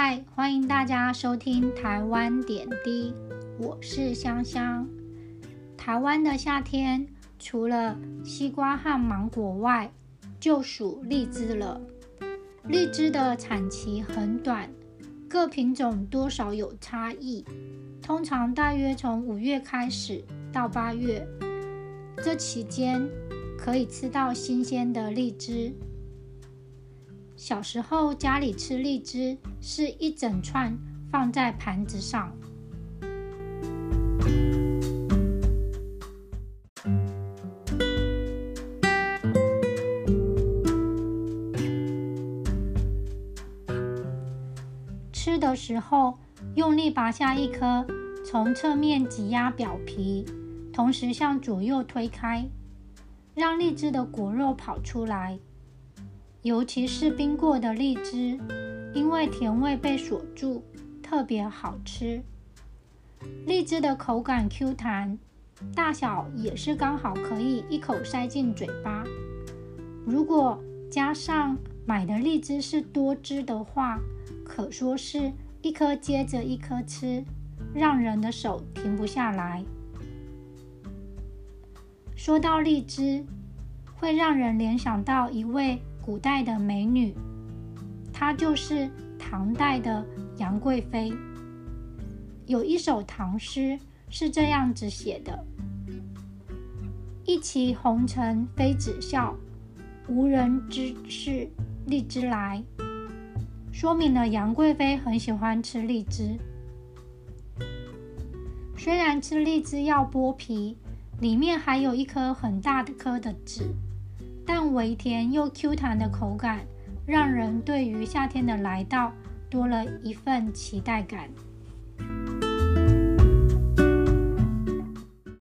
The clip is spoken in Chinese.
嗨，欢迎大家收听台湾点滴，我是香香。台湾的夏天除了西瓜和芒果外，就属荔枝了。荔枝的产期很短，各品种多少有差异，通常大约从五月开始到八月，这期间可以吃到新鲜的荔枝。小时候家里吃荔枝是一整串放在盘子上，吃的时候用力拔下一颗，从侧面挤压表皮，同时向左右推开，让荔枝的果肉跑出来。尤其是冰过的荔枝，因为甜味被锁住，特别好吃。荔枝的口感 Q 弹，大小也是刚好可以一口塞进嘴巴。如果加上买的荔枝是多汁的话，可说是一颗接着一颗吃，让人的手停不下来。说到荔枝，会让人联想到一位。古代的美女，她就是唐代的杨贵妃。有一首唐诗是这样子写的：“一骑红尘妃子笑，无人知是荔枝来。”说明了杨贵妃很喜欢吃荔枝。虽然吃荔枝要剥皮，里面还有一颗很大的颗的籽。但微甜又 Q 弹的口感，让人对于夏天的来到多了一份期待感。